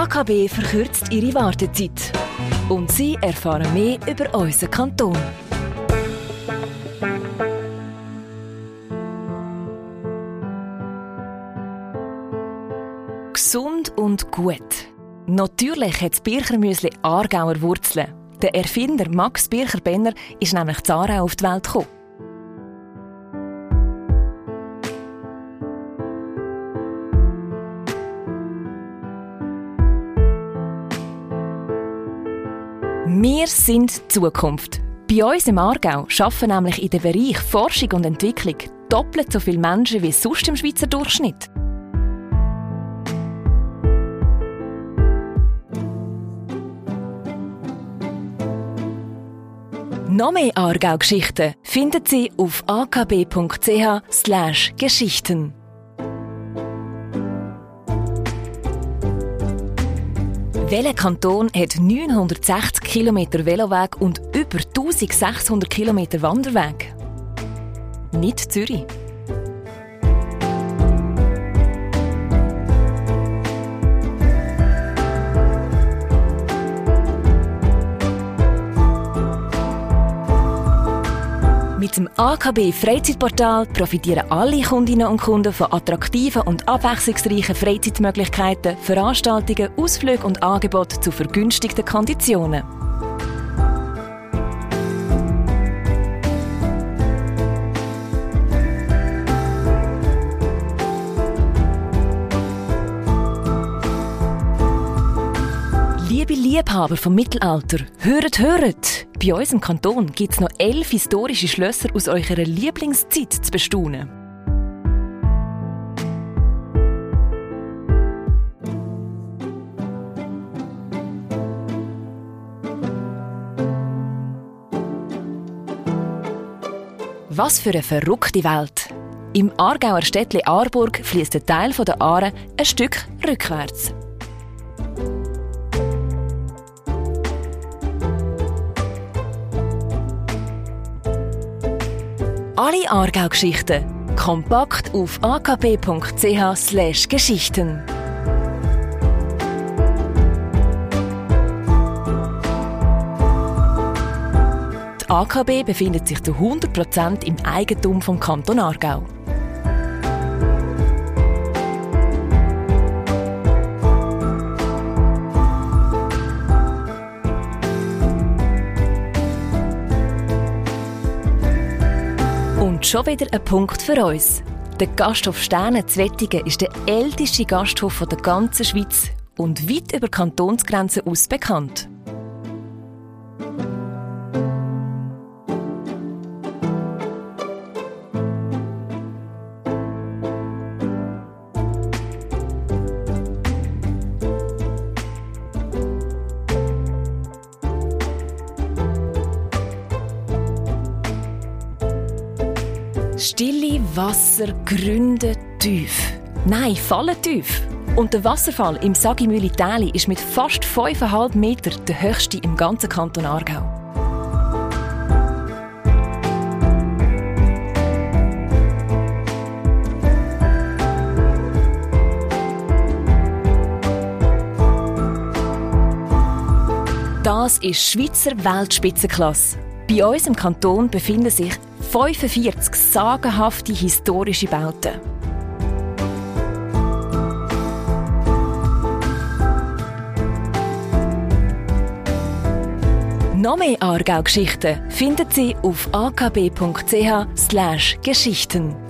AKB verkürzt ihre Wartezeit. Und Sie erfahren mehr über unseren Kanton. Gesund und gut. Natürlich hat das Birchermüsli Aargauer Wurzeln. Der Erfinder Max Bircher-Benner ist nämlich zu Aarau auf die Welt gekommen. Wir sind Zukunft. Bei uns im Aargau arbeiten nämlich in dem Bereich Forschung und Entwicklung doppelt so viele Menschen wie sonst im Schweizer Durchschnitt. Noch mehr Aargau-Geschichten finden Sie auf akb.ch/geschichten. Welcher Kanton hat 960 km Veloweg und über 1600 km Wanderweg? Nicht Zürich. Mit dem AKB Freizeitportal profitieren alle Kundinnen und Kunden von attraktiven und abwechslungsreichen Freizeitmöglichkeiten, Veranstaltungen, Ausflügen und Angeboten zu vergünstigten Konditionen. Liebe Liebhaber vom Mittelalter, hört, hört! Bei uns im Kanton gibt es noch elf historische Schlösser aus eurer Lieblingszeit zu bestaunen. Was für eine verrückte Welt! Im Aargauer Städtli Aarburg fließt ein Teil der Aare ein Stück rückwärts. Alle Aargau-Geschichten kompakt auf akb.ch/geschichten. Die AKB befindet sich zu 100% im Eigentum vom Kanton Aargau. Schon wieder ein Punkt für uns. Der Gasthof Sterne Zwettigen ist der älteste Gasthof der ganzen Schweiz und weit über Kantonsgrenzen aus bekannt. Stille Wasser gründen tief. Nein, fallen tief. Und der Wasserfall im Sagimüli-Täli ist mit fast 5,5 Metern der höchste im ganzen Kanton Aargau. Das ist Schweizer Weltspitzenklasse. Bei uns im Kanton befinden sich 45 sagenhafte historische Bauten. Noch mehr Aargau-Geschichten finden Sie auf akb.ch/geschichten.